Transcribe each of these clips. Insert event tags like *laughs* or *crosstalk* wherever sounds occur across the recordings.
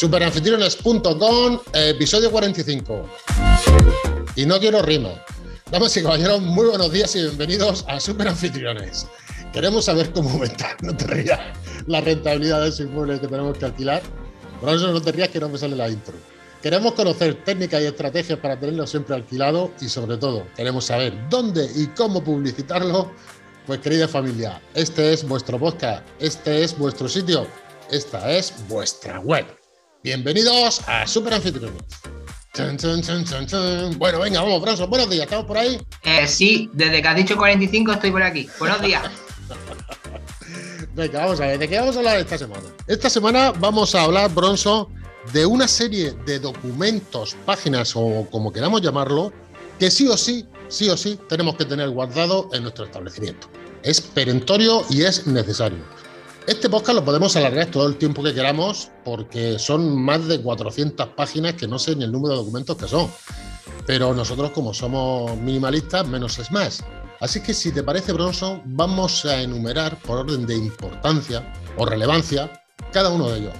Superanfitriones.com, episodio 45. Y no quiero rima. Damas y caballeros, muy buenos días y bienvenidos a Superanfitriones. Queremos saber cómo aumentar, *laughs* no te rías, la rentabilidad de ese inmueble que tenemos que alquilar. Por eso no te rías que no me sale la intro. Queremos conocer técnicas y estrategias para tenerlo siempre alquilado y sobre todo queremos saber dónde y cómo publicitarlo. Pues querida familia, este es vuestro podcast, este es vuestro sitio, esta es vuestra web. Bienvenidos a Super Anfitriones. Bueno, venga, vamos, Bronson, buenos días, ¿estamos por ahí? Eh, sí, desde que has dicho 45 estoy por aquí. Buenos días. *laughs* venga, vamos a ver, ¿de qué vamos a hablar esta semana? Esta semana vamos a hablar, Bronson, de una serie de documentos, páginas o como queramos llamarlo, que sí o sí, sí o sí tenemos que tener guardado en nuestro establecimiento. Es perentorio y es necesario. Este podcast lo podemos alargar todo el tiempo que queramos porque son más de 400 páginas que no sé ni el número de documentos que son. Pero nosotros como somos minimalistas, menos es más. Así que si te parece, Bronson, vamos a enumerar por orden de importancia o relevancia cada uno de ellos.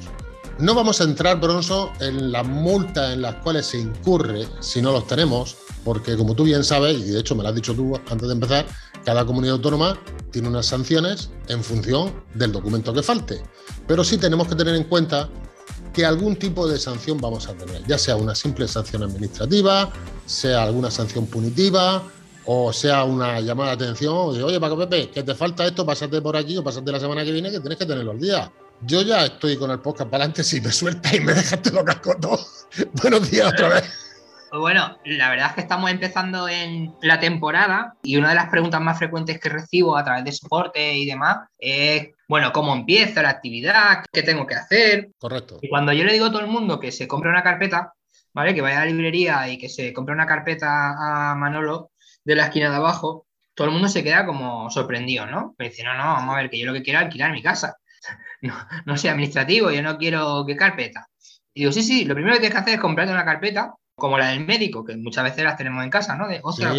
No vamos a entrar, Bronzo, en las multas en las cuales se incurre si no los tenemos, porque como tú bien sabes, y de hecho me lo has dicho tú antes de empezar, cada comunidad autónoma tiene unas sanciones en función del documento que falte. Pero sí tenemos que tener en cuenta que algún tipo de sanción vamos a tener, ya sea una simple sanción administrativa, sea alguna sanción punitiva, o sea una llamada de atención, de, oye, Paco Pepe, que te falta esto, pásate por aquí o pásate la semana que viene, que tienes que tenerlo al día. Yo ya estoy con el podcast para adelante. Si me sueltas y me dejaste lo cascoto. *laughs* Buenos días otra vez. Pues bueno, la verdad es que estamos empezando en la temporada y una de las preguntas más frecuentes que recibo a través de soporte y demás es, bueno, ¿cómo empieza la actividad? ¿Qué tengo que hacer? Correcto. Y cuando yo le digo a todo el mundo que se compre una carpeta, ¿vale? Que vaya a la librería y que se compre una carpeta a Manolo de la esquina de abajo, todo el mundo se queda como sorprendido, ¿no? Me dice, no, no, vamos a ver, que yo lo que quiero es alquilar mi casa *laughs* no, no soy administrativo, yo no quiero qué carpeta. Y digo, sí, sí, lo primero que tienes que hacer es comprarte una carpeta, como la del médico, que muchas veces las tenemos en casa, ¿no? De, ostras,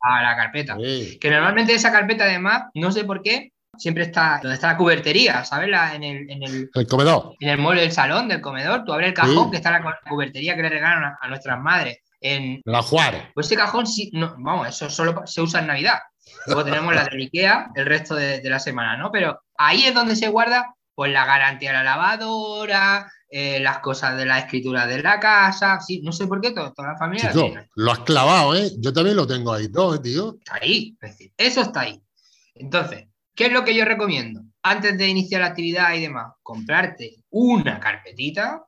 a la carpeta. Que normalmente esa carpeta, además, no sé por qué, siempre está donde está la cubertería, ¿sabes? en, el, en el, comedor. En el mueble del salón, del comedor, tú abres el cajón, que está la cubertería que le regalan a, nuestras madres. En, la Juárez. Pues ese cajón, sí, no, vamos, eso solo se usa en Navidad. Luego tenemos la de Ikea el resto de, la semana, ¿no? Pero ahí es donde se guarda pues la garantía de la lavadora, eh, las cosas de la escritura de la casa, sí, no sé por qué toda la familia. lo has clavado, ¿eh? Yo también lo tengo ahí todo, tío. Está ahí, es decir, eso está ahí. Entonces, ¿qué es lo que yo recomiendo? Antes de iniciar la actividad y demás, comprarte una carpetita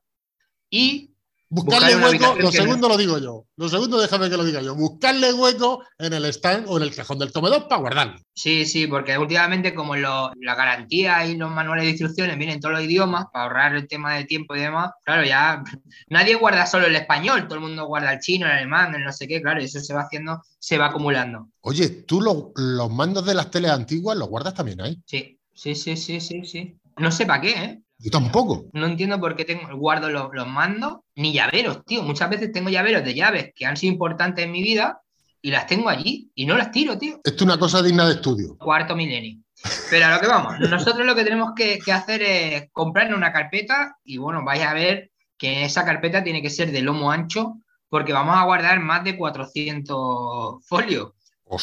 y Buscarle hueco, lo segundo lo digo yo. Lo segundo déjame que lo diga yo. Buscarle hueco en el stand o en el cajón del comedor para guardarlo. Sí, sí, porque últimamente como la garantía y los manuales de instrucciones vienen todos los idiomas para ahorrar el tema de tiempo y demás, claro, ya *laughs* nadie guarda solo el español, todo el mundo guarda el chino, el alemán, el no sé qué, claro, eso se va haciendo, se va acumulando. Oye, ¿tú los mandos de las teles antiguas los guardas también ahí? Sí, sí, sí, sí, sí, sí. No sé para qué, ¿eh? Yo tampoco. No entiendo por qué tengo, guardo los, mandos ni llaveros, tío. Muchas veces tengo llaveros de llaves que han sido importantes en mi vida y las tengo allí y no las tiro, tío. Esto es una cosa digna de estudio. Cuarto milenio. Pero a lo que vamos, nosotros lo que tenemos que, hacer es comprar una carpeta y bueno, vais a ver que esa carpeta tiene que ser de lomo ancho porque vamos a guardar más de 400 folios.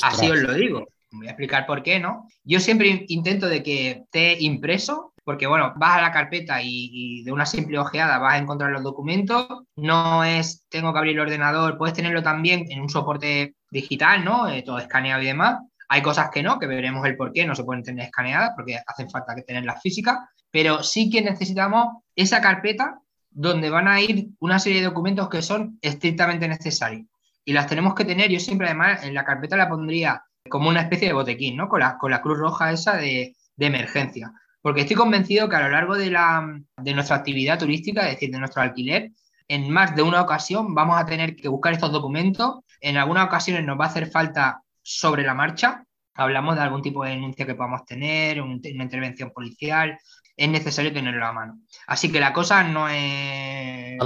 Así os lo digo. Voy a explicar por qué, ¿no? Yo siempre intento de que esté impreso porque bueno, vas a la carpeta y, de una simple ojeada vas a encontrar los documentos. No es, tengo que abrir el ordenador, puedes tenerlo también en un soporte digital, ¿no? Eh, todo escaneado y demás. Hay cosas que no, que veremos el por qué no se pueden tener escaneadas porque hacen falta que tenerlas físicas, pero sí que necesitamos esa carpeta donde van a ir una serie de documentos que son estrictamente necesarios. Y las tenemos que tener, yo siempre además en la carpeta la pondría como una especie de botequín, ¿no? Con la, con la cruz roja esa de, de emergencia porque estoy convencido que a lo largo de, la, de nuestra actividad turística, es decir, de nuestro alquiler, en más de una ocasión vamos a tener que buscar estos documentos. En algunas ocasiones nos va a hacer falta sobre la marcha. Hablamos de algún tipo de denuncia que podamos tener, una intervención policial. Es necesario tenerlo a mano. Así que la cosa no es,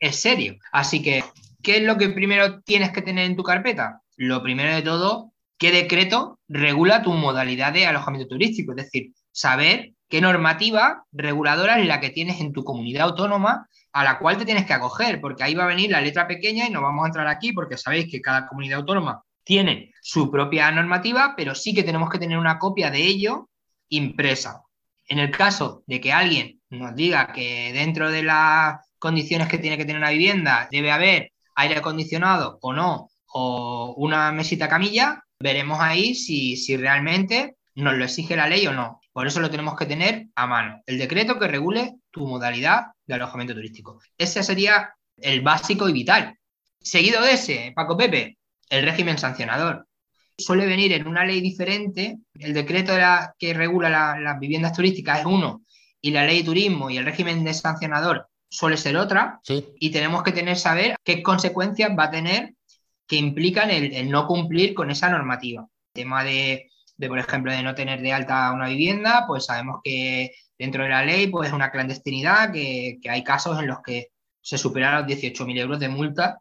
es serio. Así que, ¿qué es lo que primero tienes que tener en tu carpeta? Lo primero de todo, ¿qué decreto regula tu modalidad de alojamiento turístico? Es decir, saber qué normativa reguladora es la que tienes en tu comunidad autónoma a la cual te tienes que acoger, porque ahí va a venir la letra pequeña y no vamos a entrar aquí porque sabéis que cada comunidad autónoma tiene su propia normativa, pero sí que tenemos que tener una copia de ello impresa. En el caso de que alguien nos diga que dentro de las condiciones que tiene que tener una vivienda debe haber aire acondicionado o no, o una mesita camilla, veremos ahí si, si realmente nos lo exige la ley o no. Por eso lo tenemos que tener a mano. El decreto que regule tu modalidad de alojamiento turístico. Ese sería el básico y vital. Seguido de ese, Paco Pepe, el régimen sancionador. Suele venir en una ley diferente. El decreto que regula las viviendas turísticas es uno y la ley de turismo y el régimen de sancionador suele ser otra. Y tenemos que tener saber qué consecuencias va a tener que implican el, no cumplir con esa normativa. El tema de, por ejemplo, de no tener de alta una vivienda, pues sabemos que dentro de la ley pues es una clandestinidad, que, hay casos en los que se superan los 18.000 euros de multa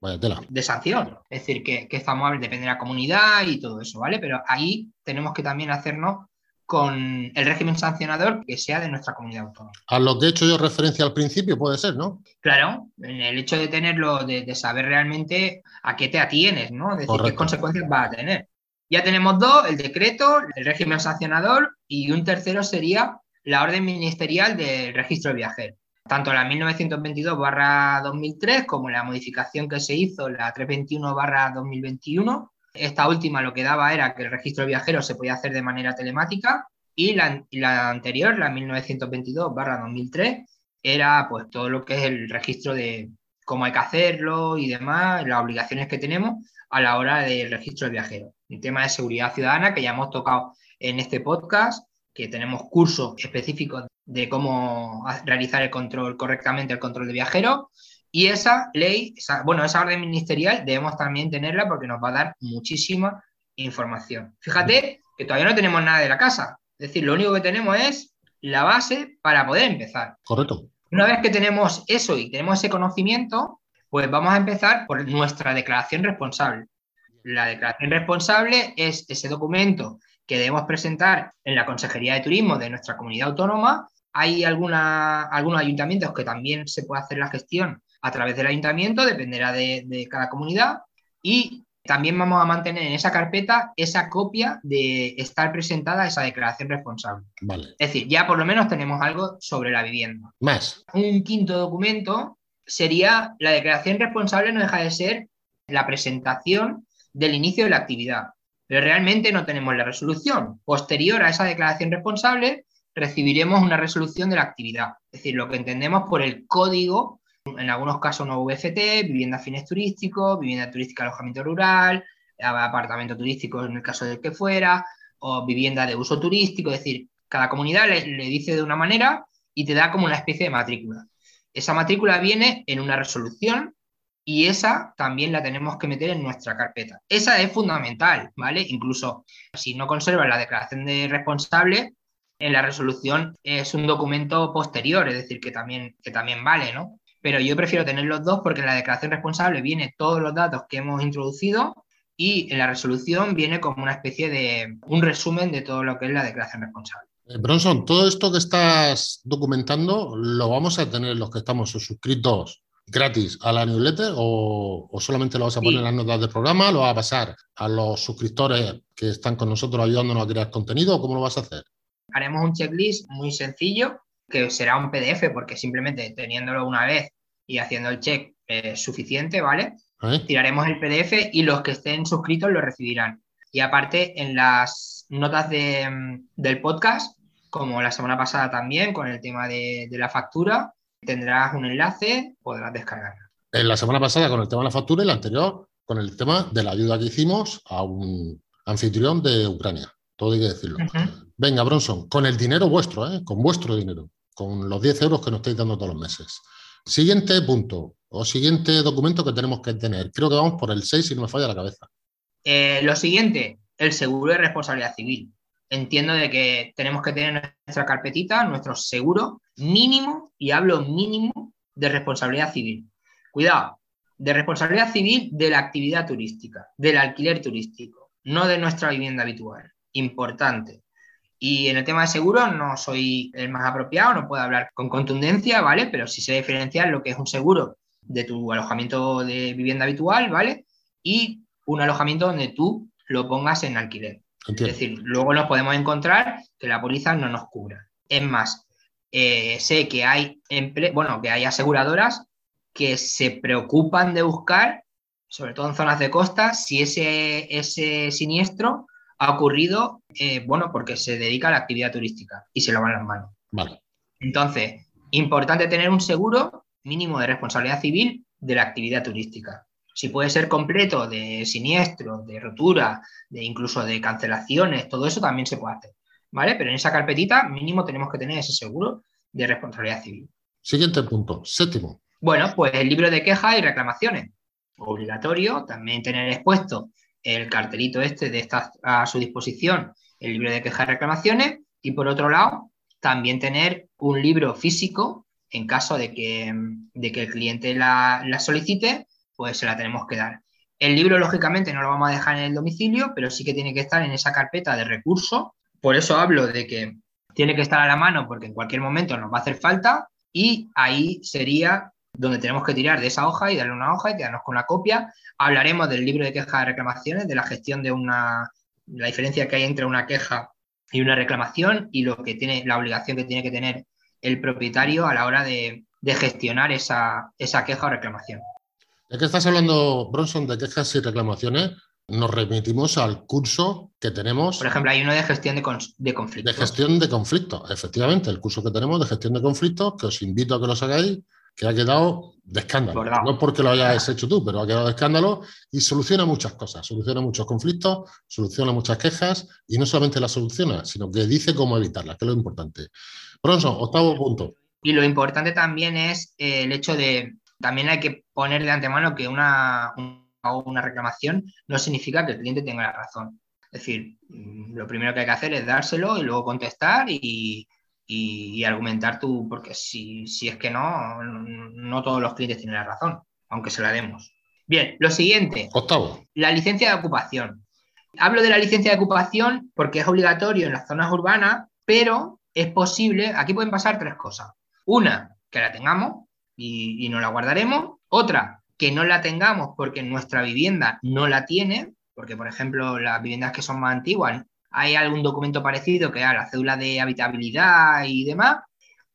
de sanción. Es decir, que, que estamos, depende de la comunidad y todo eso, ¿vale? Pero ahí tenemos que también hacernos con el régimen sancionador que sea de nuestra comunidad autónoma. A lo que he hecho yo referencia al principio puede ser, ¿no? Claro, en el hecho de tenerlo, de, saber realmente a qué te atienes, ¿no? Es decir, qué consecuencias va a tener. Ya tenemos dos, el decreto, el régimen sancionador y un tercero sería la orden ministerial del registro de viajeros. Tanto la 1922-2003 como la modificación que se hizo, la 321-2021, esta última lo que daba era que el registro de viajeros se podía hacer de manera telemática y la, anterior, la 1922-2003, era pues todo lo que es el registro de cómo hay que hacerlo y demás, las obligaciones que tenemos a la hora del registro de viajeros. El tema de seguridad ciudadana que ya hemos tocado en este podcast, que tenemos cursos específicos de cómo realizar el control correctamente, el control de viajeros y esa ley, bueno, esa orden ministerial debemos también tenerla porque nos va a dar muchísima información. Fíjate que todavía no tenemos nada de la casa. Es decir, lo único que tenemos es la base para poder empezar. Correcto. Una vez que tenemos eso y tenemos ese conocimiento, pues vamos a empezar por nuestra declaración responsable. La declaración responsable es ese documento que debemos presentar en la Consejería de Turismo de nuestra comunidad autónoma. Hay alguna, algunos ayuntamientos que también se puede hacer la gestión a través del ayuntamiento, dependerá de, cada comunidad, y también vamos a mantener en esa carpeta esa copia de estar presentada esa declaración responsable. Vale. Es decir, ya por lo menos tenemos algo sobre la vivienda. Más. Un quinto documento sería la declaración responsable no deja de ser la presentación del inicio de la actividad, pero realmente no tenemos la resolución. Posterior a esa declaración responsable recibiremos una resolución de la actividad, es decir, lo que entendemos por el código en algunos casos no VFT, vivienda fines turísticos, vivienda turística alojamiento rural, apartamento turístico en el caso del que fuera, o vivienda de uso turístico, es decir, cada comunidad le, dice de una manera y te da como una especie de matrícula. Esa matrícula viene en una resolución y esa también la tenemos que meter en nuestra carpeta. Esa es fundamental, ¿vale? Incluso si no conservas la declaración de responsable, en la resolución es un documento posterior, es decir, que también, que también vale, ¿no? pero yo prefiero tener los dos porque en la declaración responsable viene todos los datos que hemos introducido y en la resolución viene como una especie de un resumen de todo lo que es la declaración responsable. Eh, Bronson, todo esto que estás documentando lo vamos a tener los que estamos suscritos gratis a la newsletter o, solamente lo vas a poner en las notas del programa, lo vas a pasar a los suscriptores que están con nosotros ayudándonos a crear contenido o cómo lo vas a hacer? Haremos un checklist muy sencillo que será un PDF porque simplemente teniéndolo una vez y haciendo el check es suficiente, ¿vale? Tiraremos el PDF y los que estén suscritos lo recibirán. Y aparte, en las notas del podcast, como la semana pasada también, con el tema de, de, la factura, tendrás un enlace, podrás descargarla. En la semana pasada con el tema de la factura y la anterior con el tema de la ayuda que hicimos a un anfitrión de Ucrania. Todo hay que decirlo. Venga, Bronson, con el dinero vuestro, ¿eh? con vuestro dinero con los 10 euros que nos estáis dando todos los meses. Siguiente punto o siguiente documento que tenemos que tener. Creo que vamos por el 6 si no me falla la cabeza. Eh, lo siguiente, el seguro de responsabilidad civil. Entiendo de que tenemos que tener nuestra carpetita, nuestro seguro mínimo, y hablo mínimo, de responsabilidad civil. Cuidado, de responsabilidad civil de la actividad turística, del alquiler turístico, no de nuestra vivienda habitual. Importante. Y en el tema de seguro no soy el más apropiado, no puedo hablar con contundencia, ¿vale? Pero sí sé diferenciar lo que es un seguro de tu alojamiento de vivienda habitual, ¿vale? Y un alojamiento donde tú lo pongas en alquiler. Es decir, luego nos podemos encontrar que la póliza no nos cubra. Es más, eh, sé que hay, bueno, que hay aseguradoras que se preocupan de buscar, sobre todo en zonas de costa, si ese, ese siniestro ha ocurrido, eh, bueno, porque se dedica a la actividad turística y se lo van las manos. Vale. Entonces, importante tener un seguro mínimo de responsabilidad civil de la actividad turística. Si puede ser completo de siniestro, de rotura, de incluso de cancelaciones, todo eso también se puede hacer. ¿Vale? Pero en esa carpetita mínimo tenemos que tener ese seguro de responsabilidad civil. Siguiente punto, séptimo. Bueno, pues el libro de quejas y reclamaciones. Obligatorio también tener expuesto el cartelito este de estar a su disposición, el libro de quejas y reclamaciones, y por otro lado, también tener un libro físico en caso de que, de que el cliente la, la, solicite, pues se la tenemos que dar. El libro, lógicamente, no lo vamos a dejar en el domicilio, pero sí que tiene que estar en esa carpeta de recursos. Por eso hablo de que tiene que estar a la mano porque en cualquier momento nos va a hacer falta y ahí sería donde tenemos que tirar de esa hoja y darle una hoja y quedarnos con la copia. Hablaremos del libro de quejas y reclamaciones, de la gestión de una, la diferencia que hay entre una queja y una reclamación y lo que tiene, la obligación que tiene que tener el propietario a la hora de, gestionar esa, queja o reclamación. Ya que estás hablando, Bronson, de quejas y reclamaciones, nos remitimos al curso que tenemos. Por ejemplo, hay uno de gestión de, de conflictos. De gestión de conflictos, efectivamente, el curso que tenemos de gestión de conflictos, que os invito a que lo hagáis, que ha quedado de escándalo. No porque lo hayas hecho tú, pero ha quedado de escándalo y soluciona muchas cosas, soluciona muchos conflictos, soluciona muchas quejas y no solamente las soluciona, sino que dice cómo evitarlas, que es lo importante. Bronson, octavo punto. Y lo importante también es eh, el hecho de, también hay que poner de antemano que una, una reclamación no significa que el cliente tenga la razón. Es decir, mm, lo primero que hay que hacer es dárselo y luego contestar y, y, argumentar tú, porque si, si, es que no, no todos los clientes tienen la razón, aunque se la demos. Bien, lo siguiente. Octavo. La licencia de ocupación. Hablo de la licencia de ocupación porque es obligatorio en las zonas urbanas, pero es posible, aquí pueden pasar tres cosas. Una, que la tengamos y, no la guardaremos. Otra, que no la tengamos porque nuestra vivienda no la tiene, porque por ejemplo las viviendas que son más antiguas hay algún documento parecido que a la cédula de habitabilidad y demás,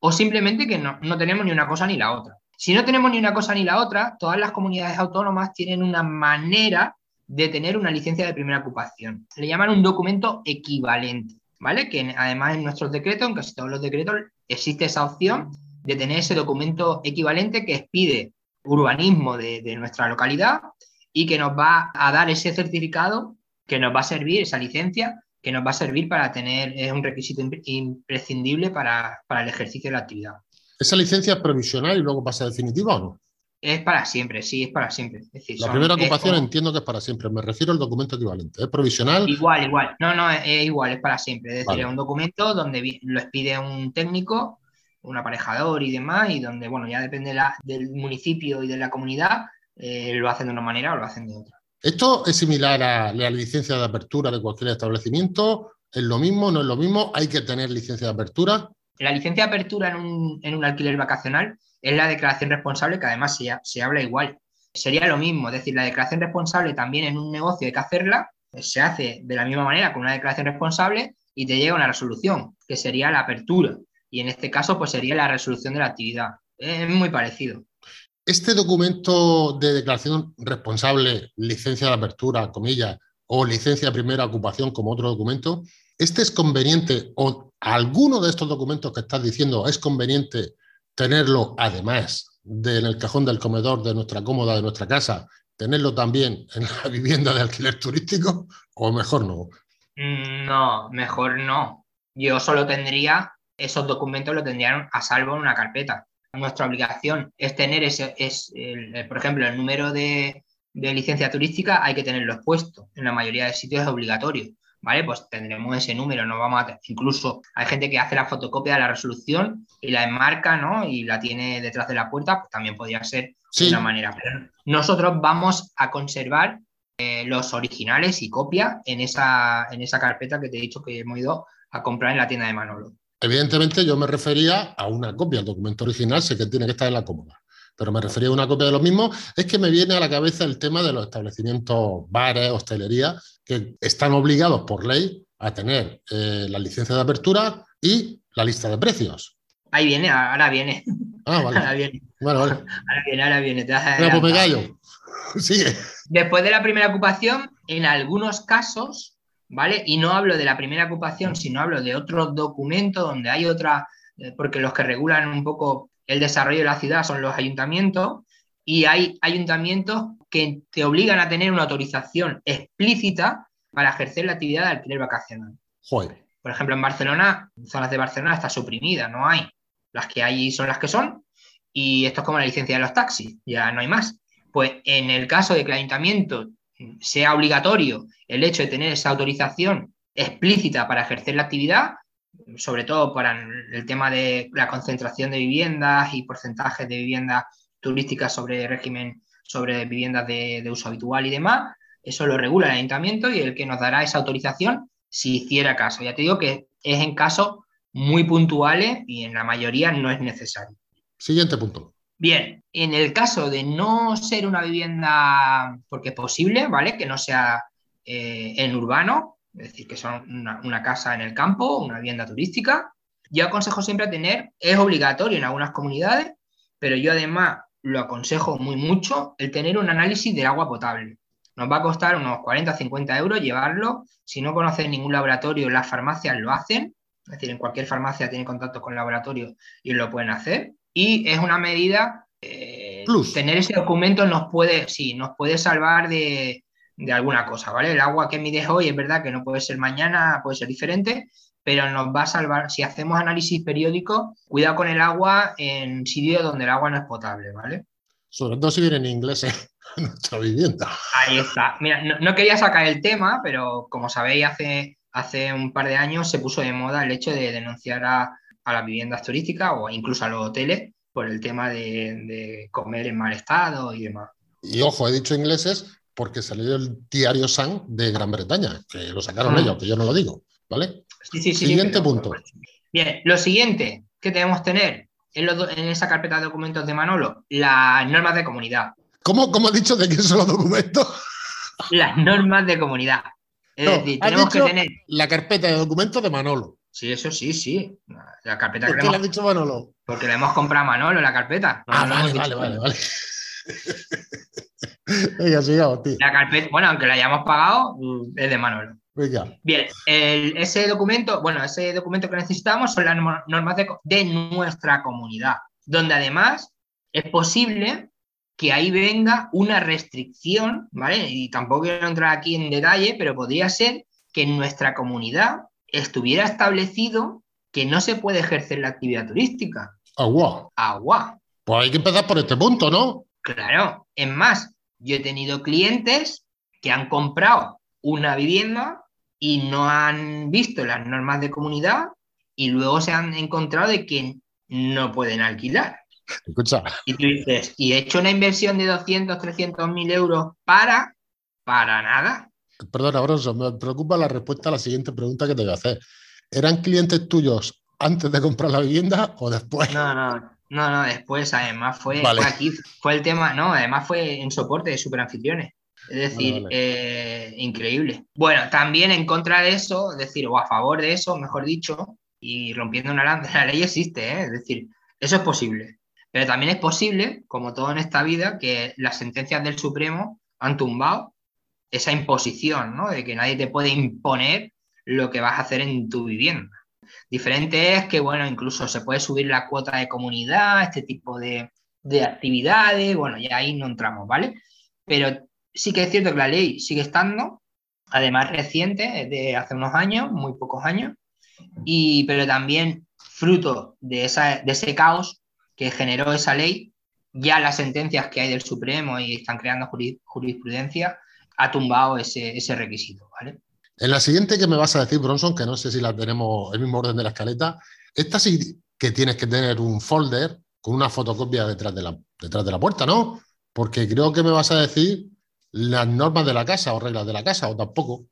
o simplemente que no, tenemos ni una cosa ni la otra. Si no tenemos ni una cosa ni la otra, todas las comunidades autónomas tienen una manera de tener una licencia de primera ocupación. Le llaman un documento equivalente, ¿vale? Que además en nuestros decretos, en casi todos los decretos, existe esa opción de tener ese documento equivalente que expide urbanismo de, de nuestra localidad y que nos va a dar ese certificado que nos va a servir, esa licencia, que nos va a servir para tener, es un requisito imprescindible para, el ejercicio de la actividad. ¿Esa licencia es provisional y luego pasa definitiva o no? Es para siempre, sí, es para siempre. la primera ocupación entiendo que es para siempre. Me refiero al documento equivalente. ¿Es provisional? Igual, igual. No, no, es, igual, es para siempre. Es decir, es un documento donde lo expide un técnico, un aparejador y demás, y donde, bueno, ya depende del municipio y de la comunidad, eh, lo hacen de una manera o lo hacen de otra. ¿Esto es similar a la licencia de apertura de cualquier establecimiento? ¿Es lo mismo? ¿No es lo mismo? ¿Hay que tener licencia de apertura? La licencia de apertura en un, alquiler vacacional es la declaración responsable, que además se, habla igual. Sería lo mismo, es decir, la declaración responsable también en un negocio hay que hacerla, se hace de la misma manera con una declaración responsable y te llega una resolución, que sería la apertura. Y en este caso, pues sería la resolución de la actividad. Es muy parecido. Este documento de declaración responsable, licencia de apertura, comillas, o licencia de primera ocupación como otro documento, ¿este es conveniente o alguno de estos documentos que estás diciendo es conveniente tenerlo además de en el cajón del comedor de nuestra cómoda, de nuestra casa, tenerlo también en la *laughs* vivienda de alquiler turístico o mejor no? Mm, no, mejor no. Yo solo tendría, esos documentos los tendrían a salvo en una carpeta nuestra obligación es tener ese, es, por ejemplo, el número de, licencia turística hay que tenerlo expuesto. En la mayoría de sitios es obligatorio. ¿Vale? Pues tendremos ese número, no vamos a incluso hay gente que hace la fotocopia de la resolución y la enmarca, ¿no? Y la tiene detrás de la puerta, pues también podría ser de una manera. Pero nosotros vamos a conservar eh, los originales y copia en esa, en esa carpeta que te he dicho que hemos ido a comprar en la tienda de Manolo. Evidentemente yo me refería a una copia, el documento original sé que tiene que estar en la cómoda, pero me refería a una copia de lo mismo, es que me viene a la cabeza el tema de los establecimientos, bares, hostelería, que están obligados por ley a tener eh, la licencia de apertura y la lista de precios. Ahí viene, ahora viene. Ah, vale. *laughs* Ahora viene. Vale, vale. Ahora viene, ahora viene. Bueno, pues me callo. *laughs* Sigue. Después de la primera ocupación, en algunos casos, ¿vale? Y no hablo de la primera ocupación, sino hablo de otro documento donde hay otra, eh, porque los que regulan un poco el desarrollo de la ciudad son los ayuntamientos, y hay ayuntamientos que te obligan a tener una autorización explícita para ejercer la actividad de alquiler vacacional. Joder. Por ejemplo, en Barcelona, en zonas de Barcelona está suprimida, no hay. Las que hay son las que son, y esto es como la licencia de los taxis, ya no hay más. Pues en el caso de que el ayuntamiento sea obligatorio el hecho de tener esa autorización explícita para ejercer la actividad, sobre todo para el tema de la concentración de viviendas y porcentajes de viviendas turísticas sobre régimen, sobre viviendas de, de uso habitual y demás, eso lo regula el ayuntamiento y el que nos dará esa autorización si hiciera caso. Ya te digo que es en casos muy puntuales y en la mayoría no es necesario. Siguiente punto. Bien, en el caso de no ser una vivienda, porque es posible, ¿vale? Que no sea eh, en urbano, es decir, que son una, casa en el campo, una vivienda turística, yo aconsejo siempre tener, es obligatorio en algunas comunidades, pero yo además lo aconsejo muy mucho, el tener un análisis de agua potable. Nos va a costar unos 40 50 euros llevarlo. Si no conoces ningún laboratorio, las farmacias lo hacen. Es decir, en cualquier farmacia tiene contacto con laboratorio y lo pueden hacer. Y es una medida, eh, Plus. tener ese documento nos puede, sí, nos puede salvar de, de alguna cosa, ¿vale? El agua que mides hoy es verdad que no puede ser mañana, puede ser diferente, pero nos va a salvar, si hacemos análisis periódico, cuidado con el agua en sitios donde el agua no es potable, ¿vale? Sobre todo si vienen ingleses a *laughs* nuestra vivienda. Ahí está. Mira, no, no quería sacar el tema, pero como sabéis, hace, hace un par de años se puso de moda el hecho de denunciar a, a las viviendas turísticas o incluso a los hoteles por el tema de, de comer en mal estado y demás. Y ojo, he dicho ingleses porque salió el diario Sun de Gran Bretaña, que lo sacaron Mm. ellos, que yo no lo digo, ¿vale? Sí, sí, sí, Siguiente pero- punto. Bien, lo siguiente que debemos tener en, los do- en esa carpeta de documentos de Manolo, las normas de comunidad. ¿Cómo, cómo has dicho de qué son los documentos? Las normas de comunidad. Es No, decir, tenemos que tener. La carpeta de documentos de Manolo. Sí, eso sí, sí. La carpeta ¿Por que qué le hemos- has dicho Manolo? Porque le hemos comprado a Manolo la carpeta. Ah, no vale, vale, vale, vale. *laughs* Venga, sigamos, tío. La carpeta, bueno, aunque la hayamos pagado, mm, es de Manolo. Venga. Bien, el- ese documento, bueno, ese documento que necesitamos son las norma- normas de, de nuestra comunidad, donde además es posible que ahí venga una restricción, ¿vale? Y tampoco quiero entrar aquí en detalle, pero podría ser que en nuestra comunidad estuviera establecido que no se puede ejercer la actividad turística. Agua. Agua. Pues hay que empezar por este punto, ¿no? Claro, es más, yo he tenido clientes que han comprado una vivienda y no han visto las normas de comunidad y luego se han encontrado de que no pueden alquilar. Escucha, Y tú dices, ¿y he hecho una inversión de 200, 300 mil euros para? Para nada. Perdona, Bronson, me preocupa la respuesta a la siguiente pregunta que te voy a hacer. ¿Eran clientes tuyos antes de comprar la vivienda o después? No, no, no, no, después además fue, Vale. fue aquí, fue el tema, no, además fue en soporte de superanfitriones. Es decir, vale. eh, increíble. Bueno, también en contra de eso, es decir, o a favor de eso, mejor dicho, y rompiendo una lanza, la ley existe, ¿eh? es decir, eso es posible. Pero también es posible, como todo en esta vida, que las sentencias del Supremo han tumbado esa imposición, ¿no? De que nadie te puede imponer lo que vas a hacer en tu vivienda. Diferente es que, bueno, incluso se puede subir la cuota de comunidad, este tipo de, de actividades, bueno, ya ahí no entramos, ¿vale? Pero sí que es cierto que la ley sigue estando, además reciente, de hace unos años, muy pocos años, y, pero también fruto de, esa, de ese caos que generó esa ley, ya las sentencias que hay del Supremo y están creando juris- jurisprudencia, ha tumbado ese, ese requisito, ¿vale? En la siguiente que me vas a decir, Bronson, que no sé si la tenemos el mismo orden de la escaleta, esta sí que tienes que tener un folder con una fotocopia detrás de la, detrás de la puerta, ¿no? Porque creo que me vas a decir las normas de la casa o reglas de la casa, o tampoco.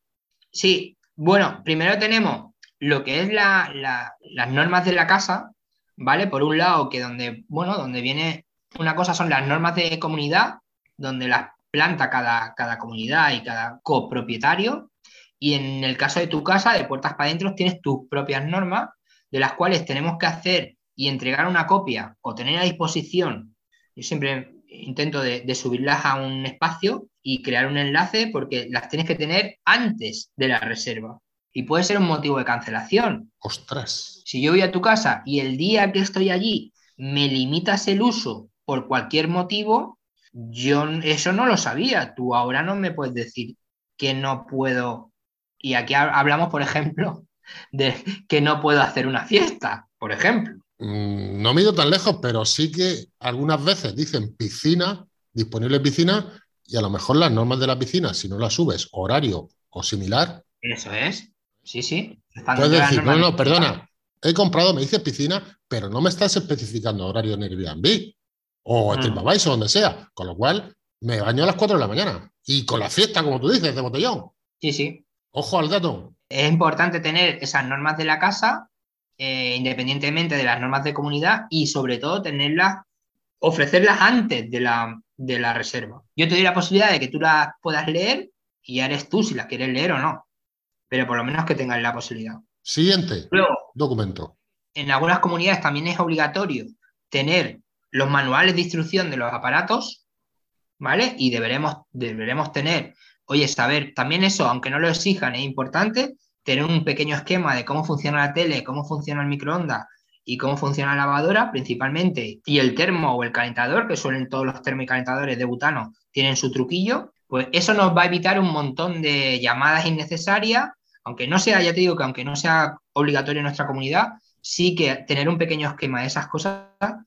Sí, bueno, primero tenemos lo que es las normas de la casa, ¿vale? Por un lado, que donde, bueno, donde viene una cosa son las normas de comunidad, donde las planta cada, cada comunidad y cada copropietario. Y en el caso de tu casa, de puertas para adentro, tienes tus propias normas, de las cuales tenemos que hacer y entregar una copia o tener a disposición. Yo siempre intento de, subirlas a un espacio y crear un enlace porque las tienes que tener antes de la reserva. Y puede ser un motivo de cancelación. Ostras. Si yo voy a tu casa y el día que estoy allí me limitas el uso por cualquier motivo, yo eso no lo sabía. Tú ahora no me puedes decir que no puedo. Y aquí hablamos, por ejemplo, *laughs* de que no puedo hacer una fiesta, por ejemplo. Mm, no me he ido tan lejos, pero sí que algunas veces dicen piscina, disponible piscina, y a lo mejor las normas de la piscina, si no las subes, horario o similar. Eso es. Sí, sí. Puedes decir, no, no, perdona, he comprado, me dices piscina, pero no me estás especificando horario en Airbnb o mm. o donde sea. Con lo cual, me baño a las 4 de la mañana. Y con la fiesta, como tú dices, de botellón. Sí, sí. Ojo al dato. Es importante tener esas normas de la casa eh, independientemente de las normas de comunidad y sobre todo tenerlas, ofrecerlas antes de la, de la reserva. Yo te doy la posibilidad de que tú las puedas leer y ya eres tú si las quieres leer o no, pero por lo menos que tengas la posibilidad. Siguiente documento. En algunas comunidades también es obligatorio tener los manuales de instrucción de los aparatos, ¿vale? Y deberemos, deberemos tener, oye, saber, también eso, aunque no lo exijan, es importante, tener un pequeño esquema de cómo funciona la tele, cómo funciona el microondas y cómo funciona la lavadora principalmente, y el termo o el calentador, que suelen todos los termos y calentadores de butano, tienen su truquillo, pues eso nos va a evitar un montón de llamadas innecesarias, aunque no sea, ya te digo que aunque no sea obligatorio en nuestra comunidad, sí que tener un pequeño esquema de esas cosas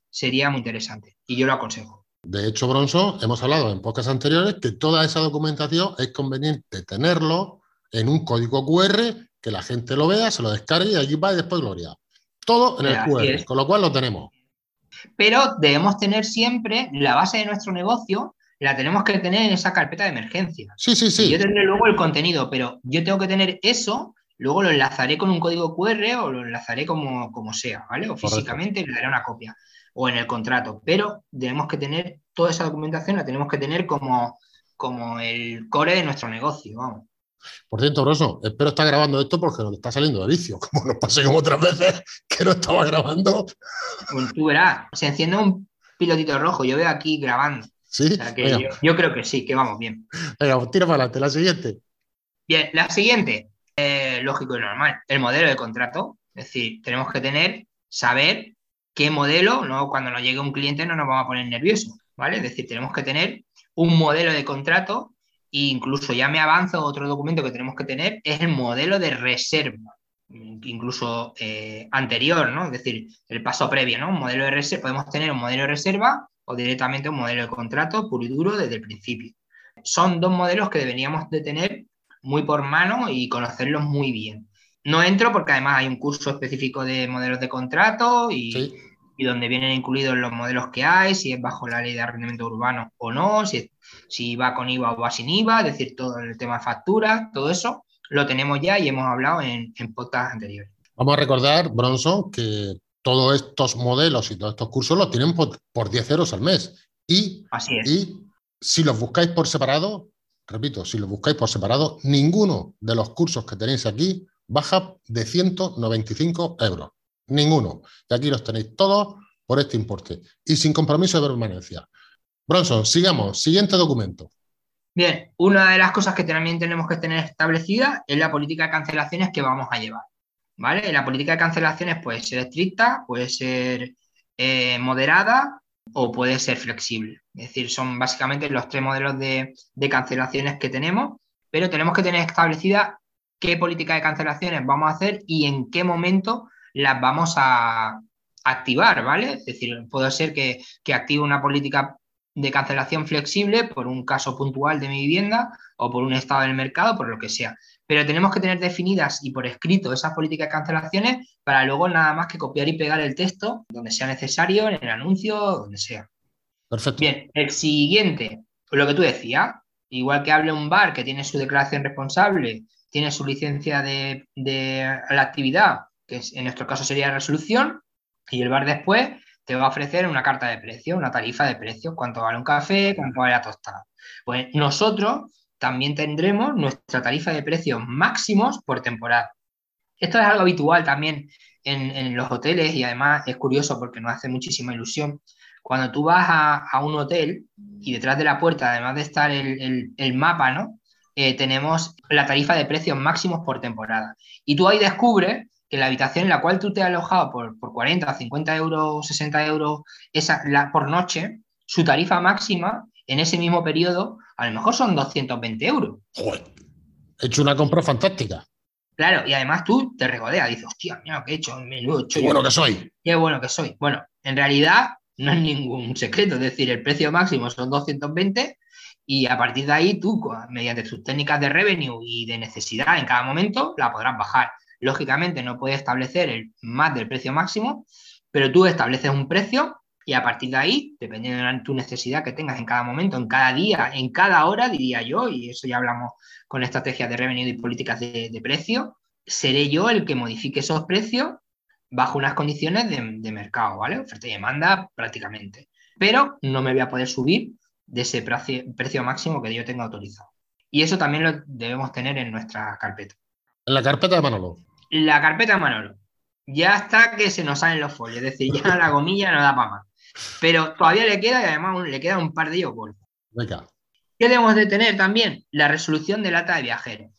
sería muy interesante y yo lo aconsejo. De hecho, Bronson, hemos hablado en pocas anteriores que toda esa documentación es conveniente tenerlo en un código QR que la gente lo vea, se lo descargue y allí va y después Gloria. Todo en el QR, con lo cual lo tenemos. Pero debemos tener siempre la base de nuestro negocio, la tenemos que tener en esa carpeta de emergencia. Sí, sí, sí. yo tendré luego el contenido, pero yo tengo que tener eso, luego lo enlazaré con un código QR o lo enlazaré como, como sea, ¿vale? O físicamente le daré una copia o en el contrato. Pero debemos que tener toda esa documentación, la tenemos que tener como, como el core de nuestro negocio, vamos. Por cierto, Broso, espero estar grabando esto porque nos está saliendo de vicio, *laughs* como nos pasé como otras veces que no estaba grabando. Pues tú verás, se enciende un pilotito rojo, yo veo aquí grabando. Sí. yo, creo que sí, que vamos bien. Venga, pues tira para adelante, la siguiente. Bien, la siguiente, eh, lógico y normal, el modelo de contrato. Es decir, tenemos que tener, saber qué modelo, ¿no? cuando nos llegue un cliente no nos vamos a poner nerviosos, ¿vale? Es decir, tenemos que tener un modelo de contrato incluso ya me avanzo, otro documento que tenemos que tener es el modelo de reserva, incluso eh, anterior, ¿no? Es decir, el paso previo, ¿no? Un modelo de reserva, podemos tener un modelo de reserva o directamente un modelo de contrato puro y duro desde el principio. Son dos modelos que deberíamos de tener muy por mano y conocerlos muy bien. No entro porque además hay un curso específico de modelos de contrato y, y donde vienen incluidos los modelos que hay, si es bajo la ley de arrendamiento urbano o no, si, si va con IVA o va sin IVA, es decir, todo el tema de facturas, todo eso lo tenemos ya y hemos hablado en, en podcasts anteriores. Vamos a recordar, Bronson, que todos estos modelos y todos estos cursos los tienen por, 10 euros al mes. Y, Así es. y si los buscáis por separado, repito, si los buscáis por separado, ninguno de los cursos que tenéis aquí baja de 195 euros. Ninguno. Y aquí los tenéis todos por este importe y sin compromiso de permanencia. Bronson, sigamos. Siguiente documento. Bien, una de las cosas que también tenemos que tener establecida es la política de cancelaciones que vamos a llevar. ¿Vale? La política de cancelaciones puede ser estricta, puede ser eh, moderada o puede ser flexible. Es decir, son básicamente los tres modelos de, cancelaciones que tenemos, pero tenemos que tener establecida qué política de cancelaciones vamos a hacer y en qué momento las vamos a activar, ¿vale? Es decir, puede ser que active una política de cancelación flexible por un caso puntual de mi vivienda o por un estado del mercado, por lo que sea. Pero tenemos que tener definidas y por escrito esas políticas de cancelaciones para luego nada más que copiar y pegar el texto donde sea necesario, en el anuncio, donde sea. Perfecto. Bien, el siguiente, lo que tú decías, igual que hable un bar que tiene su declaración responsable, tiene su licencia de, la actividad, que en nuestro caso sería resolución, y el bar después te va a ofrecer una carta de precio, una tarifa de precio, cuánto vale un café, cuánto vale la tostada. Pues nosotros también tendremos nuestra tarifa de precios máximos por temporada. Esto es algo habitual también en, los hoteles y además es curioso porque nos hace muchísima ilusión. Cuando tú vas a, un hotel y detrás de la puerta, además de estar el, mapa, ¿no? Eh, tenemos la tarifa de precios máximos por temporada. Y tú ahí descubres que la habitación en la cual tú te has alojado por, por 40, 50 euros, 60 euros esa, la, por noche, su tarifa máxima en ese mismo periodo a lo mejor son 220 euros. Joder, he hecho una compra fantástica. Claro, y además tú te regodeas, dices, hostia, mira lo que he hecho, menudo Qué bueno que soy. Qué bueno que soy. Bueno, en realidad no es ningún secreto, es decir, el precio máximo son 220 y a partir de ahí tú, mediante tus técnicas de revenue y de necesidad en cada momento, la podrás bajar. Lógicamente no puedes establecer el más del precio máximo, pero tú estableces un precio y a partir de ahí, dependiendo de tu necesidad que tengas en cada momento, en cada día, en cada hora, diría yo, y eso ya hablamos con estrategias de revenue y políticas de, precio, seré yo el que modifique esos precios bajo unas condiciones de, mercado, ¿vale? Oferta y demanda prácticamente. Pero no me voy a poder subir de ese precio, precio máximo que yo tenga autorizado. Y eso también lo debemos tener en nuestra carpeta. En la carpeta de Manolo. La carpeta de Manolo. Ya está que se nos salen los folios, es decir, ya *laughs* la gomilla no da para más. Pero todavía le queda y además le queda un par de ellos Venga. ¿Qué debemos de tener también? La resolución del acta de viajero.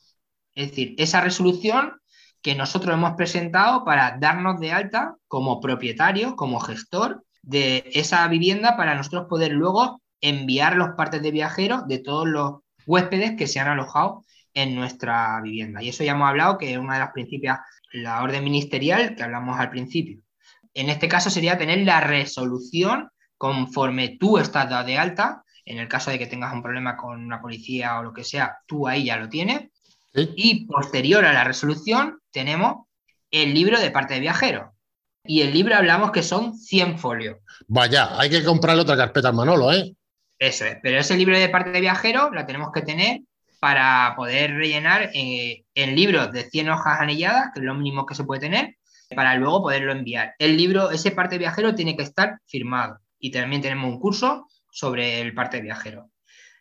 Es decir, esa resolución que nosotros hemos presentado para darnos de alta como propietario, como gestor de esa vivienda para nosotros poder luego enviar los partes de viajero de todos los huéspedes que se han alojado en nuestra vivienda. Y eso ya hemos hablado que es una de las principios, la orden ministerial que hablamos al principio. En este caso sería tener la resolución conforme tú estás dado de alta. En el caso de que tengas un problema con una policía o lo que sea, tú ahí ya lo tienes. Y posterior a la resolución tenemos el libro de parte de viajero. Y el libro hablamos que son 100 folios. Vaya, hay que comprarle otra carpeta al Manolo, ¿eh? Eso es, pero ese libro de parte de viajero la tenemos que tener para poder rellenar eh, en libros de 100 hojas anilladas, que es lo mínimo que se puede tener, para luego poderlo enviar. El libro, ese parte viajero tiene que estar firmado y también tenemos un curso sobre el parte viajero.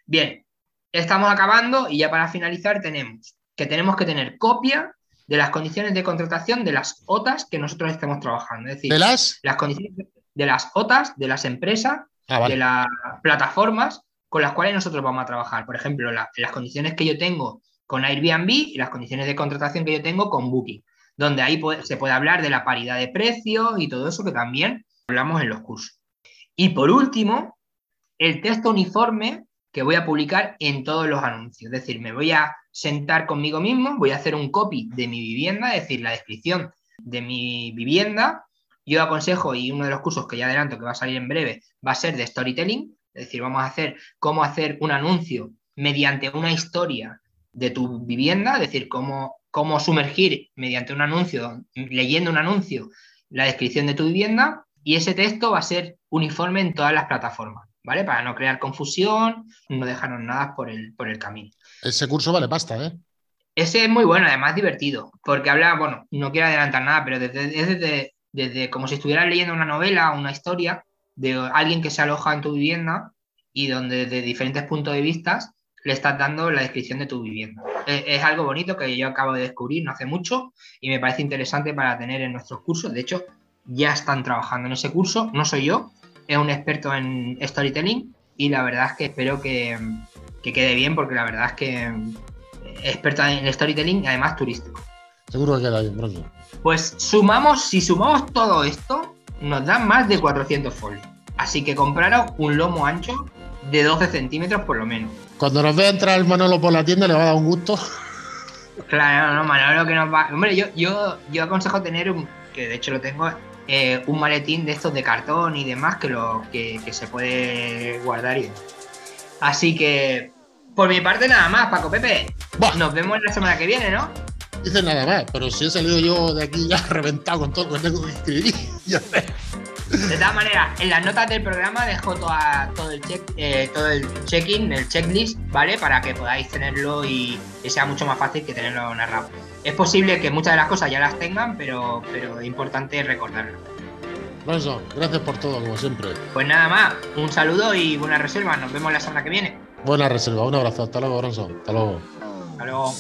Bien, estamos acabando y ya para finalizar tenemos que tenemos que tener copia de las condiciones de contratación de las OTAs que nosotros estemos trabajando. Es decir, ¿De las? las condiciones de las OTAs, de las empresas, ah, de las plataformas con las cuales nosotros vamos a trabajar. Por ejemplo, las condiciones que yo tengo con Airbnb y las condiciones de contratación que yo tengo con Booking donde ahí se puede hablar de la paridad de precios y todo eso que también hablamos en los cursos. Y por último, el texto uniforme que voy a publicar en todos los anuncios. Es decir, me voy a sentar conmigo mismo, voy a hacer un copy de mi vivienda, es decir, la descripción de mi vivienda. Yo aconsejo, y uno de los cursos que ya adelanto que va a salir en breve, va a ser de storytelling, es decir, vamos a hacer cómo hacer un anuncio mediante una historia de tu vivienda, es decir, cómo cómo sumergir mediante un anuncio, leyendo un anuncio, la descripción de tu vivienda y ese texto va a ser uniforme en todas las plataformas, ¿vale? Para no crear confusión, no dejarnos nada por el, por el camino. Ese curso vale pasta, ¿eh? Ese es muy bueno, además divertido, porque habla, bueno, no quiero adelantar nada, pero desde, desde, desde como si estuvieras leyendo una novela o una historia de alguien que se aloja en tu vivienda y donde desde diferentes puntos de vista le estás dando la descripción de tu vivienda. Es, algo bonito que yo acabo de descubrir no hace mucho y me parece interesante para tener en nuestros cursos. De hecho, ya están trabajando en ese curso. No soy yo, es un experto en storytelling y la verdad es que espero que, quede bien porque la verdad es que es experta en storytelling y además turístico. Seguro que queda bien, pronto. Pues sumamos, si sumamos todo esto, nos dan más de 400 folios. Así que compraros un lomo ancho de 12 centímetros por lo menos. Cuando nos vea entrar el Manolo por la tienda le va a dar un gusto. Claro, no, Manolo que nos va. Hombre, yo, yo, yo aconsejo tener un, que de hecho lo tengo, eh, un maletín de estos de cartón y demás que lo que, se puede guardar y Así que, por mi parte, nada más, Paco Pepe. Nos vemos la semana que viene, ¿no? Dice nada más, pero si he salido yo de aquí ya *laughs* reventado con todo lo que tengo que escribir, *laughs* ya sé. De todas maneras, en las notas del programa dejo todo el check, eh, todo el check-in, el checklist, ¿vale? Para que podáis tenerlo y que sea mucho más fácil que tenerlo narrado. Es posible que muchas de las cosas ya las tengan, pero, pero es importante recordarlo. Bronson, gracias por todo, como siempre. Pues nada más, un saludo y buena reserva. Nos vemos la semana que viene. Buena reserva, un abrazo. Hasta luego, Bronson. Hasta luego. Hasta luego.